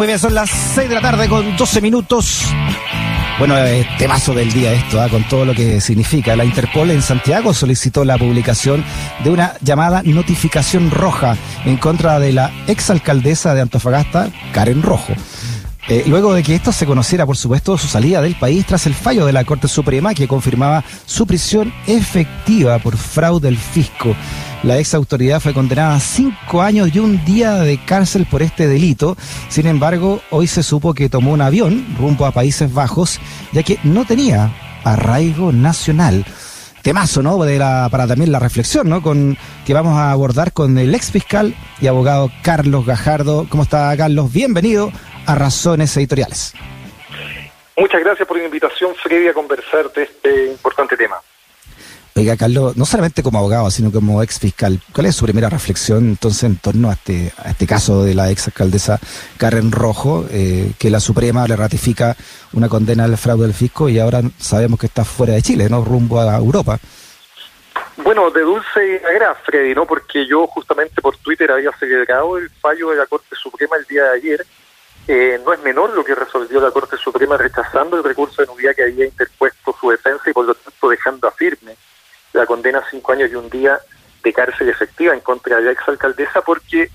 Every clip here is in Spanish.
Muy bien, son las 6 de la tarde con 12 minutos. Bueno, eh, temazo del día esto, ¿ah? con todo lo que significa. La Interpol en Santiago solicitó la publicación de una llamada notificación roja en contra de la exalcaldesa de Antofagasta, Karen Rojo. Eh, luego de que esto se conociera, por supuesto, su salida del país tras el fallo de la Corte Suprema que confirmaba su prisión efectiva por fraude al fisco. La ex autoridad fue condenada a cinco años y un día de cárcel por este delito. Sin embargo, hoy se supo que tomó un avión rumbo a Países Bajos, ya que no tenía arraigo nacional. Temazo, ¿no? De la, para también la reflexión, ¿no? Con, que vamos a abordar con el ex fiscal y abogado Carlos Gajardo. ¿Cómo está, Carlos? Bienvenido a Razones Editoriales. Muchas gracias por la invitación, Freddy, a conversar de este importante tema. Oiga, Carlos, no solamente como abogado, sino como ex fiscal, ¿cuál es su primera reflexión entonces en torno a este, a este caso de la ex alcaldesa Karen Rojo, eh, que la Suprema le ratifica una condena al fraude del fisco y ahora sabemos que está fuera de Chile, ¿no? Rumbo a Europa. Bueno, de dulce y Freddy, ¿no? Porque yo justamente por Twitter había celebrado el fallo de la Corte Suprema el día de ayer. Eh, no es menor lo que resolvió la Corte Suprema rechazando el recurso de nulidad que había interpuesto su defensa y por lo tanto dejando a firme la condena a cinco años y un día de cárcel efectiva en contra de la exalcaldesa porque,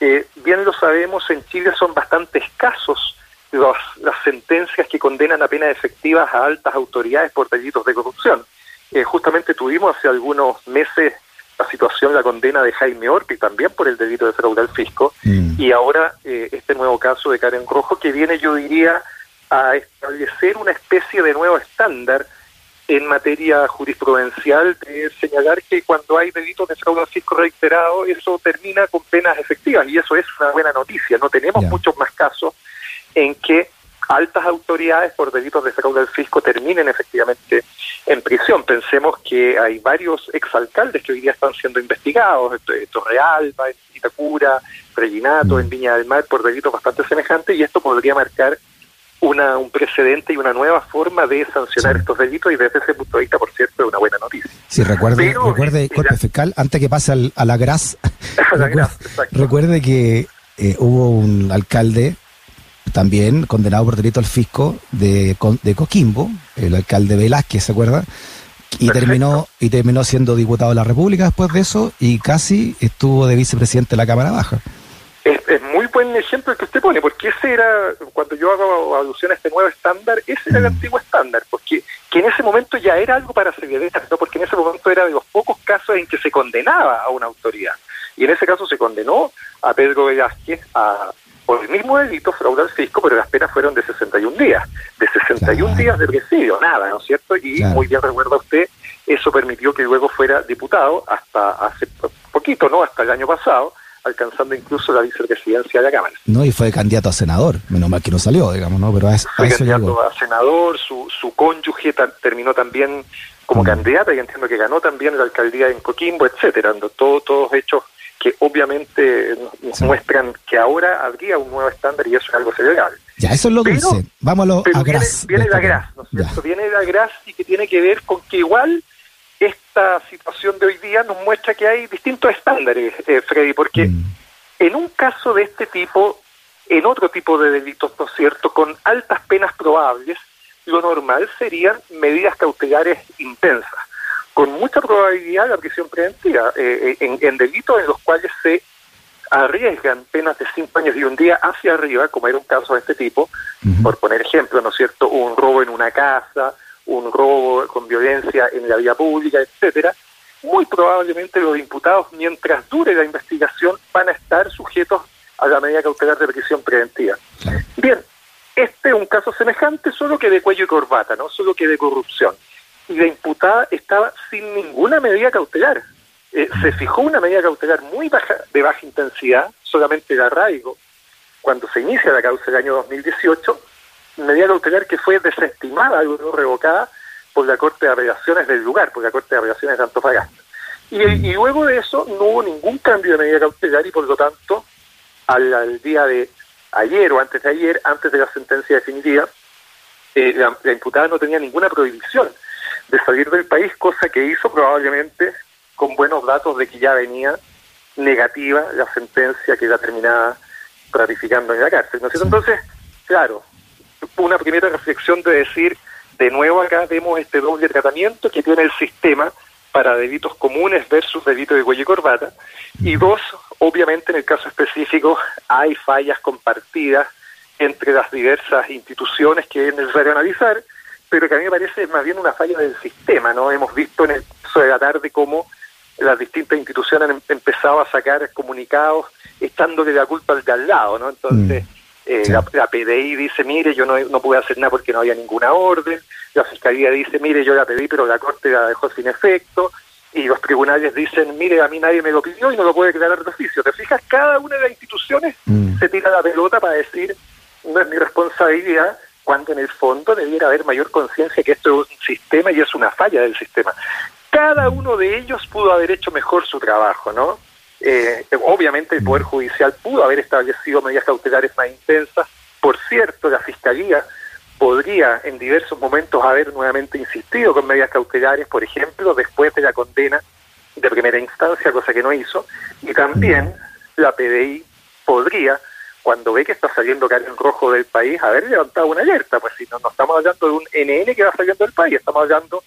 eh, bien lo sabemos, en Chile son bastante escasos los, las sentencias que condenan a penas efectivas a altas autoridades por delitos de corrupción. Eh, justamente tuvimos hace algunos meses la situación, la condena de Jaime Orpi, también por el delito de fraude al fisco, mm. y ahora eh, este nuevo caso de Karen Rojo, que viene, yo diría, a establecer una especie de nuevo estándar en materia jurisprudencial de señalar que cuando hay delitos de fraude fisco reiterado, eso termina con penas efectivas y eso es una buena noticia. No tenemos muchos más casos en que altas autoridades por delitos de fraude al fisco terminen efectivamente en prisión. Pensemos que hay varios exalcaldes que hoy día están siendo investigados, Torrealba, en Itacura, Reginato, mm. en Viña del Mar, por delitos bastante semejantes, y esto podría marcar una, un precedente y una nueva forma de sancionar estos delitos y desde ese punto de vista, por cierto, es una buena noticia. Sí, recuerde, recuerde cuerpo fiscal, antes que pase al, a la GRAS, recuerde, que eh, hubo un alcalde también condenado por delito al fisco de, de Coquimbo, el alcalde Velázquez, ¿se acuerda? Y terminó, y terminó siendo diputado de la República después de eso y casi estuvo de vicepresidente de la Cámara Baja es, muy buen ejemplo el que usted pone, porque ese era, cuando yo hago alusión a este nuevo estándar, ese era el mm. antiguo estándar, porque que en ese momento ya era algo para celebrar, ¿no? porque en ese momento era de los pocos casos en que se condenaba a una autoridad. Y en ese caso se condenó a Pedro Velázquez a, por el mismo delito, fraude al fisco, pero las penas fueron de 61 días. De 61 días de presidio, nada, ¿no es cierto? Y muy bien recuerda usted, eso permitió que luego fuera diputado hasta hace poquito, ¿no? Hasta el año pasado alcanzando incluso la vicepresidencia de la Cámara. No, y fue candidato a senador, menos mal que no salió, digamos, ¿no? Pero a, fue candidato a senador, su, su cónyuge terminó también como mm. candidata y entiendo que ganó también la alcaldía en Coquimbo, etcétera, todo, todos hechos que obviamente nos muestran que ahora habría un nuevo estándar y eso es algo celebrable. Ya, eso es lo dulce. Vámonos a Gras. Viene, la Gras, ¿no es cierto? Viene la Gras y que tiene que ver con que igual esta situación de hoy día nos muestra que hay distintos estándares, eh, Freddy, porque mm. en un caso de este tipo, en otro tipo de delitos, ¿no es cierto?, con altas penas probables, lo normal serían medidas cautelares intensas, con mucha probabilidad la prisión preventiva, eh, en, delitos en los cuales se arriesgan penas de cinco años y un día hacia arriba, como era un caso de este tipo, por poner ejemplo, ¿no es cierto?, un robo en una casa, un robo con violencia en la vía pública, etcétera, muy probablemente los imputados, mientras dure la investigación, van a estar sujetos a la medida cautelar de prisión preventiva. Bien, este es un caso semejante, solo que de cuello y corbata, no solo que de corrupción. Y la imputada estaba sin ninguna medida cautelar. Eh, se fijó una medida cautelar muy baja, de baja intensidad, solamente de arraigo, cuando se inicia la causa del año 2018, medida cautelar que fue desestimada, o revocada por la Corte de Apelaciones del lugar, por la Corte de Apelaciones de Antofagasta. Y, y luego de eso no hubo ningún cambio de medida cautelar y por lo tanto al, día de ayer o antes de ayer, antes de la sentencia definitiva, eh, la, la, imputada no tenía ninguna prohibición salir del país, cosa que hizo probablemente con buenos datos de que ya venía negativa la sentencia que ya terminaba ratificando en la cárcel. ¿no Entonces, claro, una primera reflexión de decir, de nuevo acá vemos este doble tratamiento que tiene el sistema para delitos comunes versus delitos de cuello y corbata. Y dos, obviamente en el caso específico hay fallas compartidas entre las diversas instituciones que es necesario analizar, pero que a mí me parece más bien una falla del sistema, ¿no? Hemos visto en el caso de la tarde cómo las distintas instituciones han empezado a sacar comunicados estando de la culpa al de al lado, ¿no? Entonces, mm. eh, la, PDI dice, mire, yo no, no pude hacer nada porque no había ninguna orden, la Fiscalía dice, mire, yo la pedí, pero la Corte la dejó sin efecto, y los tribunales dicen, mire, a mí nadie me lo pidió y no lo puede declarar de oficio. ¿Te fijas? Cada una de las instituciones mm. se tira la pelota para decir, no es mi responsabilidad, cuando en el fondo debiera haber mayor conciencia que esto es un sistema y es una falla del sistema. Cada uno de ellos pudo haber hecho mejor su trabajo, ¿no? Eh, obviamente el Poder Judicial pudo haber establecido medidas cautelares más intensas. Por cierto, la Fiscalía podría en diversos momentos haber nuevamente insistido con medidas cautelares, por ejemplo, después de la condena de primera instancia, cosa que no hizo. Y también la PDI podría, cuando ve que está saliendo en rojo del país, haber levantado una alerta. Pues si no, no estamos hablando de un NN que va saliendo del país, estamos hablando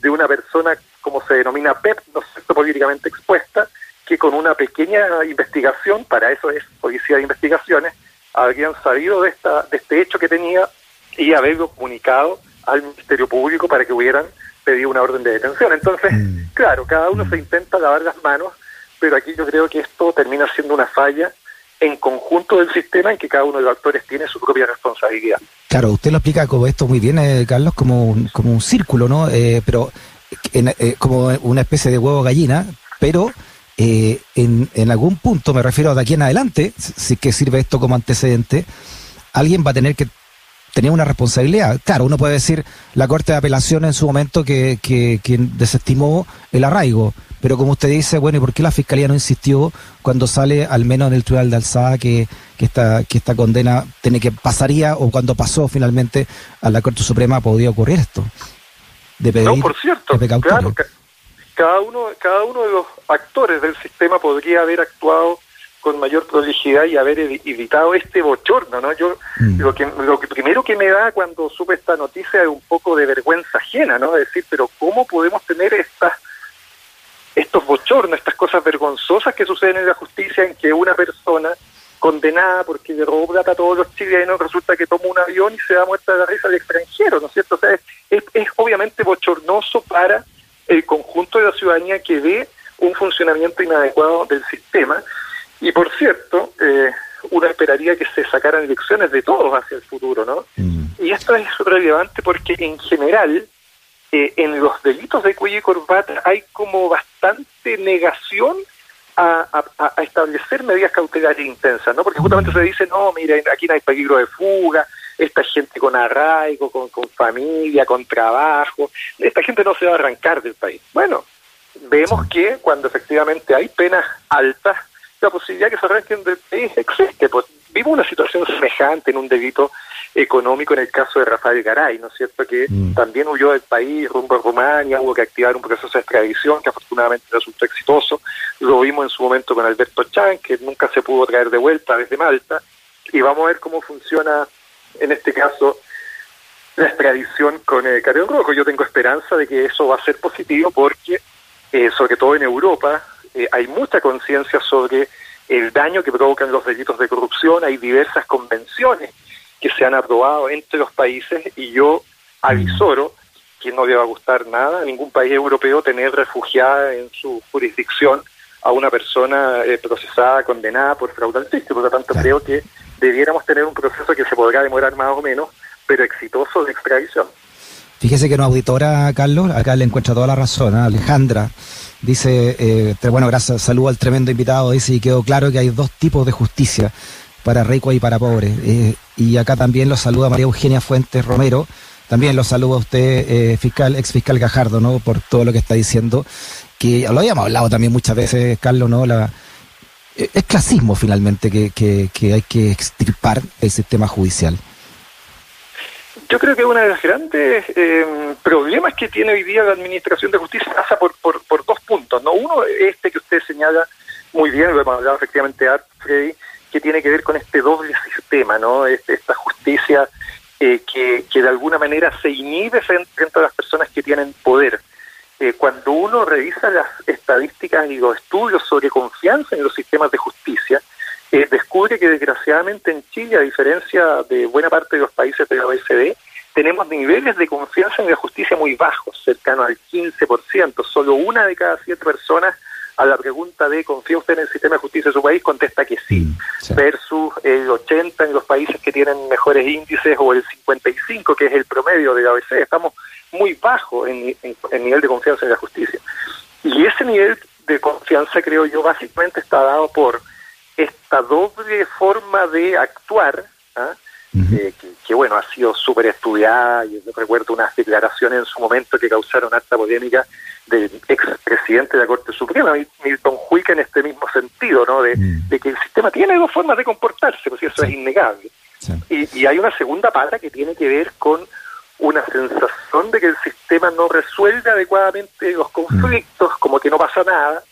de una persona, como se denomina PEP, no sé, políticamente expuesta, que con una pequeña investigación, para eso es policía de investigaciones, habrían sabido de, esta, de este hecho que tenía y haberlo comunicado al Ministerio Público para que hubieran pedido una orden de detención. Entonces, mm. claro, cada uno se intenta lavar las manos, pero aquí yo creo que esto termina siendo una falla en conjunto del sistema en que cada uno de los actores tiene su propia responsabilidad. Claro, usted lo explica como esto muy bien, eh, Carlos, como un, como un círculo, ¿no? Eh, pero eh, como una especie de huevo gallina, pero eh, en, en, algún punto, me refiero de aquí en adelante, si que sirve esto como antecedente, alguien va a tener que tener una responsabilidad. Claro, uno puede decir la Corte de Apelación en su momento que, que, desestimó el arraigo, pero como usted dice, bueno, ¿y por qué la Fiscalía no insistió cuando sale al menos en el Tribunal de Alzada que, que, esta, que esta condena tiene que pasaría o cuando pasó finalmente a la Corte Suprema podía ocurrir esto? De pedir, no, por cierto, claro, cada uno, cada uno de los actores del sistema podría haber actuado con mayor prolijidad y haber evitado este bochorno, ¿no? Yo mm. lo que lo que primero que me da cuando supe esta noticia es un poco de vergüenza ajena, ¿no? decir, pero cómo podemos tener estas estos bochornos, estas cosas vergonzosas que suceden en la justicia en que una persona condenada porque le robó plata a todos los chilenos, resulta que toma un avión y se da muerta de la risa al extranjero, ¿no es cierto? O sea, es, es obviamente bochornoso para el conjunto de la ciudadanía que ve un funcionamiento inadecuado del sistema. Y por cierto, eh, uno esperaría que se sacaran elecciones de todos hacia el futuro, ¿no? Mm. Y esto es relevante porque en general eh, en los delitos de cuello y corbata hay como bastante negación a, establecer medidas cautelares intensas, ¿no? Porque justamente mm. se dice, no, mira, aquí no hay peligro de fuga, esta gente con arraigo, con, con familia, con trabajo, esta gente no se va a arrancar del país. Bueno, vemos que cuando efectivamente hay penas altas, la posibilidad que se arranquen del país existe. Pues vimos una situación semejante en un delito económico en el caso de Rafael Garay, ¿no es cierto? Que mm. también huyó del país rumbo a Rumania, hubo que activar un proceso de extradición que afortunadamente resultó exitoso. Lo vimos en su momento con Alberto Chan, que nunca se pudo traer de vuelta desde Malta. Y vamos a ver cómo funciona en este caso, la extradición con el Careo Rojo. Yo tengo esperanza de que eso va a ser positivo porque, eh, sobre todo en Europa, eh, hay mucha conciencia sobre el daño que provocan los delitos de corrupción. Hay diversas convenciones que se han aprobado entre los países y yo avisoro que no le va a gustar nada a ningún país europeo tener refugiada en su jurisdicción a una persona eh, procesada, condenada por fraude al. Por lo tanto, creo que debiéramos tener un proceso que se podrá demorar más o menos, pero exitoso de extradición. Fíjese que una auditora, Carlos, acá le encuentra toda la razón, ¿eh? Alejandra, dice, eh, bueno, gracias, saludo al tremendo invitado, dice, y quedó claro que hay dos tipos de justicia, para ricos y para pobres. Eh, y acá también lo saluda María Eugenia Fuentes Romero, también lo saluda usted, fiscal, ex fiscal Gajardo, ¿no? Por todo lo que está diciendo, que lo habíamos hablado también muchas veces, Carlos, ¿no? La, es clasismo finalmente que, que, hay que extirpar el sistema judicial. Yo creo que uno de los grandes eh, problemas que tiene hoy día la Administración de Justicia pasa por, por, dos puntos. no Uno, este que usted señala muy bien, lo hemos hablado efectivamente, Art Freddy, que tiene que ver con este doble sistema, ¿no? Este, esta justicia eh, que, que, de alguna manera se inhibe frente, a las personas que tienen poder. Eh, cuando uno revisa las estadísticas y los estudios sobre confianza en los sistemas de justicia, eh, descubre que desgraciadamente en Chile, a diferencia de buena parte de los países de la OECD, tenemos niveles de confianza en la justicia muy bajos, cercanos al 15%. Solo una de cada siete personas a la pregunta de ¿confía usted en el sistema de justicia de su país? contesta que sí, mm, versus el 80 en los países que tienen mejores índices o el 55 que es el promedio de la OECD. Estamos muy bajos en, en, nivel de confianza en la justicia. Y ese nivel de confianza, creo yo, básicamente está dado por esta doble forma de actuar, ¿ah? Eh, que, bueno, ha sido súper estudiada, y recuerdo unas declaraciones en su momento que causaron alta polémica del expresidente de la Corte Suprema, Milton Huica, en este mismo sentido, ¿no? Mm. De, que el sistema tiene dos formas de comportarse, pues eso es innegable. Y, y hay una segunda pata que tiene que ver con una sensación de que el sistema no resuelve adecuadamente los conflictos, como que no pasa nada,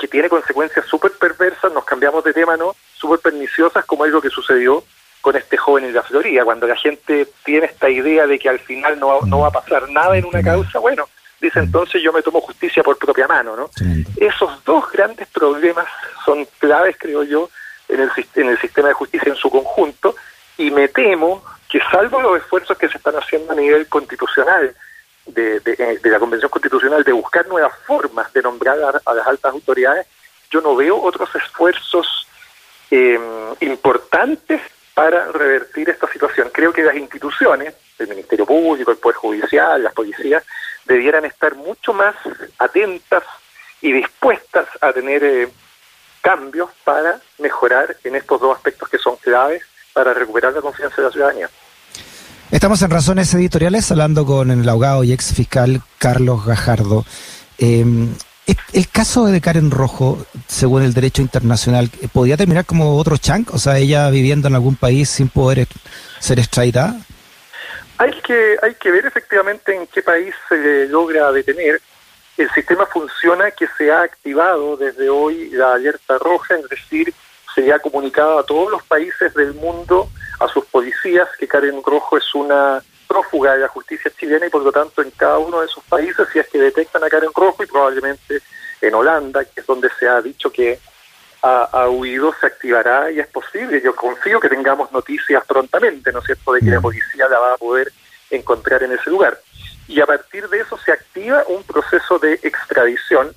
que tiene consecuencias súper perversas, nos cambiamos de tema, ¿no? Súper perniciosas, como es lo que sucedió con este joven en la Florida, cuando la gente tiene esta idea de que al final no, no va a pasar nada en una causa, bueno, dice entonces yo me tomo justicia por propia mano, ¿no? Esos dos grandes problemas son claves, creo yo, en el, en el sistema de justicia en su conjunto, y me temo que salvo los esfuerzos que se están haciendo a nivel constitucional, de, de, la Convención Constitucional, de buscar nuevas formas de nombrar a, las altas autoridades, yo no veo otros esfuerzos eh, importantes para revertir esta situación. Creo que las instituciones, el Ministerio Público, el Poder Judicial, las policías, debieran estar mucho más atentas y dispuestas a tener eh, cambios para mejorar en estos dos aspectos que son claves para recuperar la confianza de la ciudadanía. Estamos en Razones Editoriales hablando con el abogado y ex fiscal Carlos Gajardo. Eh, el caso de Karen Rojo, según el derecho internacional, ¿podía terminar como otro Chank? O sea, ella viviendo en algún país sin poder ser extradita. Hay que, hay que ver efectivamente en qué país se logra detener. El sistema funciona que se ha activado desde hoy la alerta roja, es decir, se ha comunicado a todos los países del mundo, a sus policías, que Karen Rojo es una prófuga de la justicia chilena y por lo tanto en cada uno de esos países, si es que detectan a Karen Rojo y probablemente en Holanda, que es donde se ha dicho que ha, huido, se activará y es posible. Yo confío que tengamos noticias prontamente, ¿no es cierto?, de que la mm. policía la va a poder encontrar en ese lugar. Y a partir de eso se activa un proceso de extradición.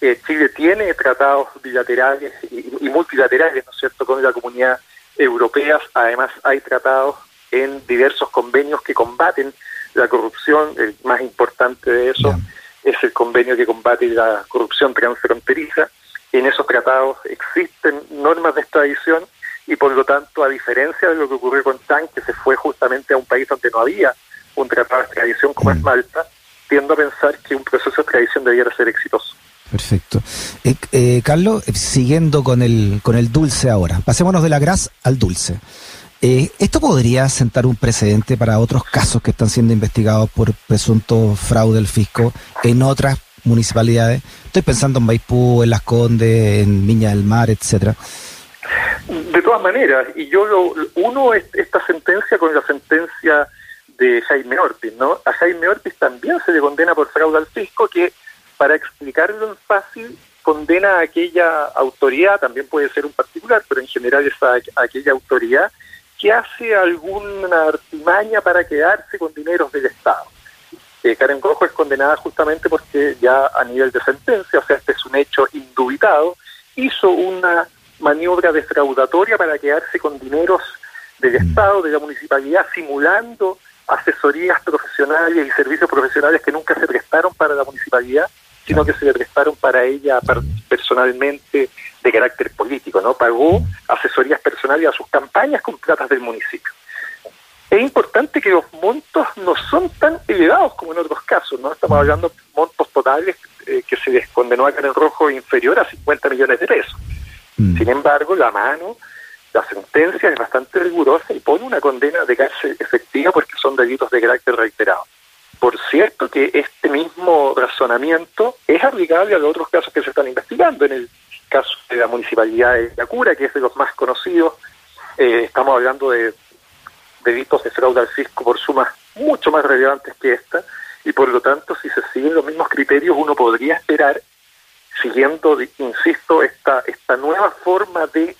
Eh, Chile tiene tratados bilaterales y, y multilaterales, ¿no es cierto?, con la comunidad europea. Además hay tratados en diversos convenios que combaten la corrupción. El más importante de eso es el convenio que combate la corrupción transfronteriza. En esos tratados existen normas de extradición y por lo tanto, a diferencia de lo que ocurrió con Chan, que se fue justamente a un país donde no había un tratado de extradición como es mm. Malta, tiendo a pensar que un proceso de extradición debiera ser exitoso. Perfecto. Eh, eh, Carlos, siguiendo con el, con el dulce ahora, pasémonos de la gras al dulce. Eh, ¿Esto podría sentar un precedente para otros casos que están siendo investigados por presunto fraude del fisco en otras municipalidades? Estoy pensando en Maipú, en Las Condes, en Viña del Mar, etcétera. De todas maneras, y yo lo, uno es esta sentencia con la sentencia de Jaime Ortiz, ¿no? A Jaime Ortiz también se le condena por fraude al fisco que, para explicarlo en fácil, condena a aquella autoridad, también puede ser un particular, pero en general es a aquella autoridad que hace alguna artimaña para quedarse con dineros del Estado. Eh, Karen Cojo es condenada justamente porque ya a nivel de sentencia, o sea, este es un hecho indubitado, hizo una maniobra defraudatoria para quedarse con dineros del mm. Estado, de la municipalidad, simulando asesorías profesionales y servicios profesionales que nunca se prestaron para la municipalidad, sino que se le prestaron para ella personalmente de carácter político, ¿no? Pagó asesorías personales a sus campañas con platas del municipio. Es importante que los montos no son tan elevados como en otros casos, ¿no? Estamos hablando de montos totales eh, que se les condenó a en Rojo inferior a 50 millones de pesos. Mm. Sin embargo, la mano, la sentencia es bastante rigurosa y pone una condena de cárcel efectiva porque son delitos de carácter reiterado. Por cierto que este mismo razonamiento es aplicable a los otros casos que se están investigando. En el caso de la municipalidad de Yacura, que es de los más conocidos, eh, estamos hablando de delitos de fraude al fisco por sumas mucho más relevantes que esta, y por lo tanto, si se siguen los mismos criterios, uno podría esperar, siguiendo, insisto, esta, esta nueva forma de,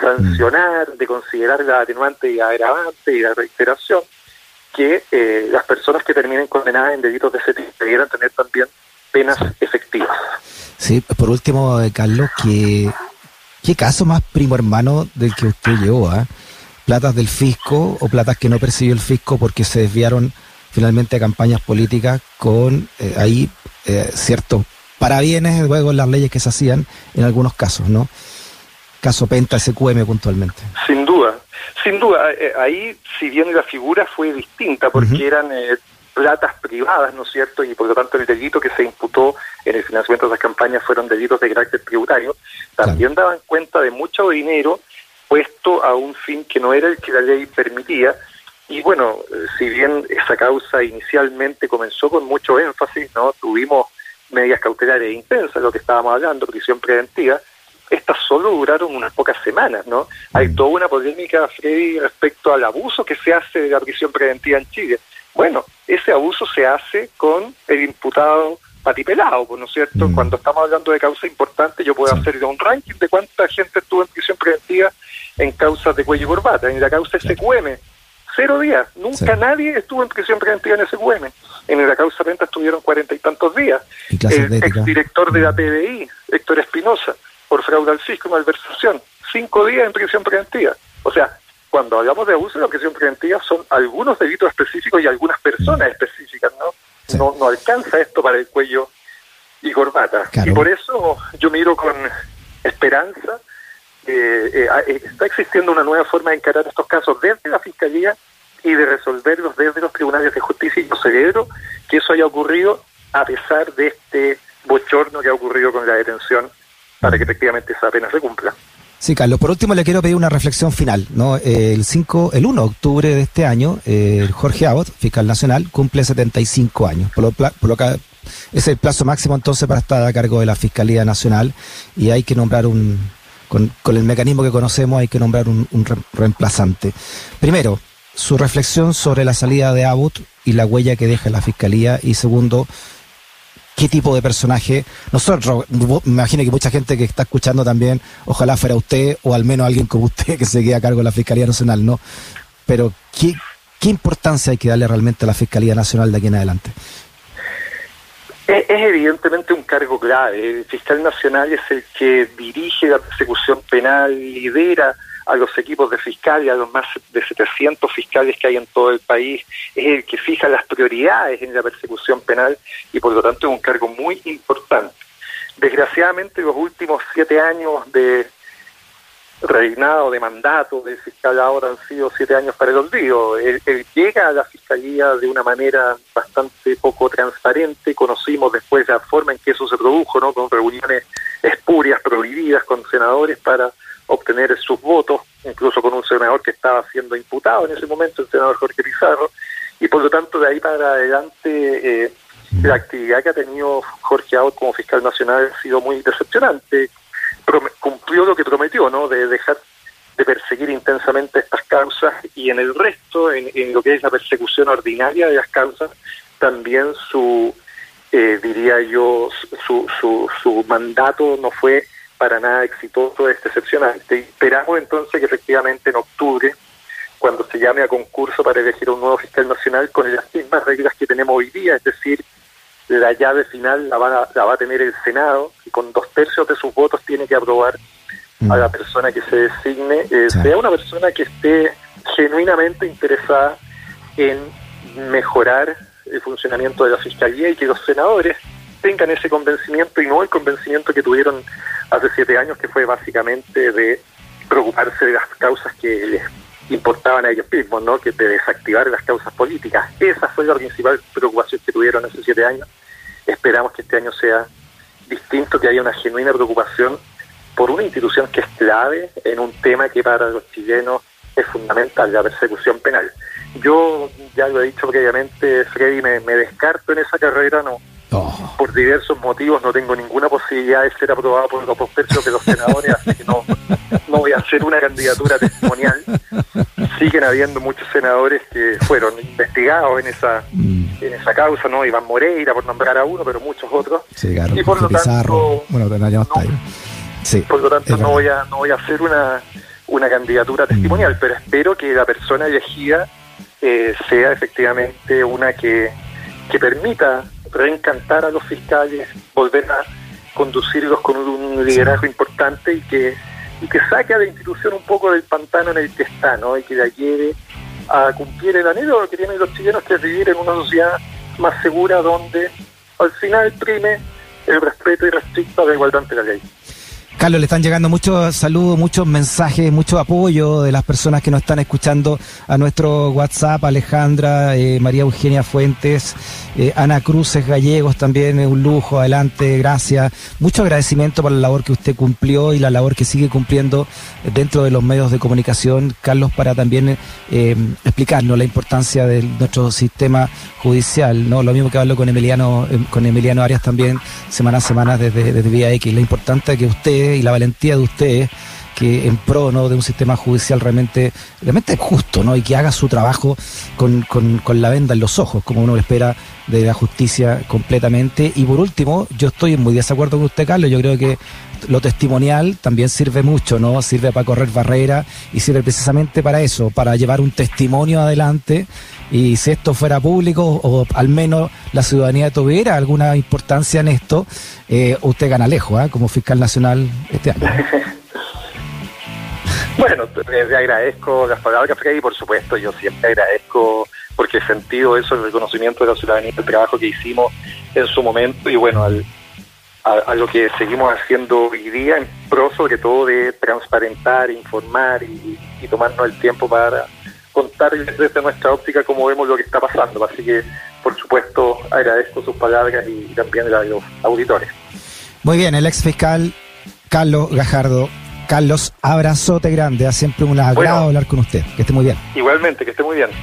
sancionar, de considerar la atenuante y agravante y la reiteración, que eh, las personas que terminen condenadas en delitos de ese tipo debieran tener también penas efectivas. Sí, por último, eh, Carlos, ¿qué, ¿qué caso más primo hermano del que usted llevó? ah? ¿Platas del fisco o platas que no percibió el fisco porque se desviaron finalmente a campañas políticas con eh, ahí eh, ciertos parabienes luego en las leyes que se hacían en algunos casos, ¿no? Caso Penta, SQM puntualmente. Sin duda, sin duda. Eh, ahí, si bien la figura fue distinta, porque eran eh, platas privadas, ¿no es cierto? Y por lo tanto el delito que se imputó en el financiamiento de las campañas fueron delitos de carácter tributario, también daban cuenta de mucho dinero puesto a un fin que no era el que la ley permitía. Y bueno, eh, si bien esa causa inicialmente comenzó con mucho énfasis, ¿no? Tuvimos medidas cautelares intensas, lo que estábamos hablando, prisión preventiva, estas solo duraron unas pocas semanas, ¿no? Hay toda una polémica, Freddy, respecto al abuso que se hace de la prisión preventiva en Chile. Bueno, ese abuso se hace con el imputado patipelado, ¿no es cierto? Cuando estamos hablando de causa importante, yo puedo hacer un ranking de cuánta gente estuvo en prisión preventiva en causas de cuello y corbata. En la causa SQM, cero días. Nunca nadie estuvo en prisión preventiva en SQM. En la causa renta estuvieron cuarenta y tantos días. El exdirector de la PBI, Héctor Espinosa, por fraude al fisco y malversación, cinco días en prisión preventiva. O sea, cuando hablamos de abuso de la prisión preventiva son algunos delitos específicos y algunas personas específicas, ¿no? No, no alcanza esto para el cuello y corbata. Y por eso yo miro con esperanza eh, eh, está existiendo una nueva forma de encarar estos casos desde la Fiscalía y de resolverlos desde los tribunales de justicia y yo celebro que eso haya ocurrido a pesar de este bochorno que ha ocurrido con la detención para que efectivamente esa pena se cumpla. Sí, Carlos. Por último, le quiero pedir una reflexión final. ¿no? El 5, el 1 de octubre de este año, eh, Jorge Abbott, fiscal nacional, cumple 75 años. Por lo, por lo que es el plazo máximo entonces para estar a cargo de la Fiscalía Nacional y hay que nombrar un, con, el mecanismo que conocemos hay que nombrar un, reemplazante. Primero, su reflexión sobre la salida de Abbott y la huella que deja la Fiscalía. Y segundo, qué tipo de personaje. Nosotros, me imagino que mucha gente que está escuchando también, ojalá fuera usted o al menos alguien como usted que se quede a cargo de la Fiscalía Nacional, ¿no? Pero, ¿qué, qué importancia hay que darle realmente a la Fiscalía Nacional de aquí en adelante? Es, evidentemente un cargo clave. El fiscal nacional es el que dirige la persecución penal, lidera a los equipos de fiscales, a los más de 700 fiscales que hay en todo el país, es el que fija las prioridades en la persecución penal y por lo tanto es un cargo muy importante. Desgraciadamente los últimos siete años de reinado de mandato del fiscal ahora han sido siete años para el olvido. Él, llega a la fiscalía de una manera bastante poco transparente. Conocimos después la forma en que eso se produjo, ¿no? Con reuniones espurias, prohibidas con senadores para obtener sus votos, incluso con un senador que estaba siendo imputado en ese momento, el senador Jorge Pizarro. Y por lo tanto, de ahí para adelante, eh, la actividad que ha tenido Jorge Aut como fiscal nacional ha sido muy decepcionante cumplió lo que prometió, ¿no? De dejar de perseguir intensamente estas causas y en el resto, en, lo que es la persecución ordinaria de las causas, también su, eh, diría yo, su, su, su mandato no fue para nada exitoso, es decepcionante. Esperamos entonces que efectivamente en octubre, cuando se llame a concurso para elegir un nuevo fiscal nacional con las mismas reglas que tenemos hoy día, es decir, la llave final la va, a, la va a tener el Senado y con dos tercios de sus votos tiene que aprobar a la mm. persona que se designe, eh, sea una persona que esté genuinamente interesada en mejorar el funcionamiento de la Fiscalía y que los senadores tengan ese convencimiento y no el convencimiento que tuvieron hace siete años, que fue básicamente de preocuparse de las causas que les importaban a ellos mismos, ¿no? que de desactivar las causas políticas. Esa fue la principal preocupación que tuvieron hace siete años Esperamos que este año sea distinto, que haya una genuina preocupación por una institución que es clave en un tema que para los chilenos es fundamental, la persecución penal. Yo ya lo he dicho previamente, Freddy, me, descarto en esa carrera, no Oh. Por diversos motivos no tengo ninguna posibilidad de ser aprobado por los dos tercios de los senadores, así que no, no voy a hacer una candidatura testimonial. Siguen habiendo muchos senadores que fueron investigados en esa mm. en esa causa, ¿no? Iván Moreira, por nombrar a uno, pero muchos otros. y por lo tanto, bueno, no, sí, por lo tanto no voy a no voy a hacer una, una candidatura testimonial, mm. pero espero que la persona elegida eh, sea efectivamente una que, que permita reencantar a los fiscales, volver a conducirlos con un liderazgo importante y que, y que saque a la institución un poco del pantano en el que está, ¿no? Y que la lleve a cumplir el anhelo que tienen los chilenos, que es vivir en una sociedad más segura donde al final prime el respeto y respeto a la igualdad ante la ley. Carlos, le están llegando muchos saludos, muchos mensajes, mucho apoyo de las personas que nos están escuchando a nuestro WhatsApp, Alejandra, eh, María Eugenia Fuentes, eh, Ana Cruces Gallegos también, un lujo, adelante, gracias. Mucho agradecimiento por la labor que usted cumplió y la labor que sigue cumpliendo dentro de los medios de comunicación, Carlos, para también eh, explicarnos la importancia de nuestro sistema judicial, ¿no? Lo mismo que hablo con Emiliano, con Emiliano Arias también, semana a semana desde, Vía X, la importancia que usted y la valentía de ustedes que en pro de un sistema judicial realmente, realmente justo ¿no? y que haga su trabajo con, con, la venda en los ojos, como uno espera de la justicia completamente. Y por último, yo estoy muy desacuerdo con usted, Carlos, yo creo que lo testimonial también sirve mucho, ¿no? Sirve para correr barreras y sirve precisamente para eso, para llevar un testimonio adelante y si esto fuera público o al menos la ciudadanía tuviera alguna importancia en esto, eh, usted gana lejos, ¿eh? como fiscal nacional este año. bueno, le agradezco las palabras, Freddy, por supuesto, yo siempre agradezco porque he sentido eso, el reconocimiento de la ciudadanía, el trabajo que hicimos en su momento y bueno, al, a, lo que seguimos haciendo hoy día en pro sobre todo de transparentar, informar y tomarnos el tiempo para contar desde nuestra óptica cómo vemos lo que está pasando. Así que, por supuesto, agradezco sus palabras y, también a los auditores. Muy bien, el ex fiscal Carlos Gajardo. Carlos, abrazote grande, ha siempre un agrado hablar con usted. Que esté muy bien. Igualmente, que esté muy bien.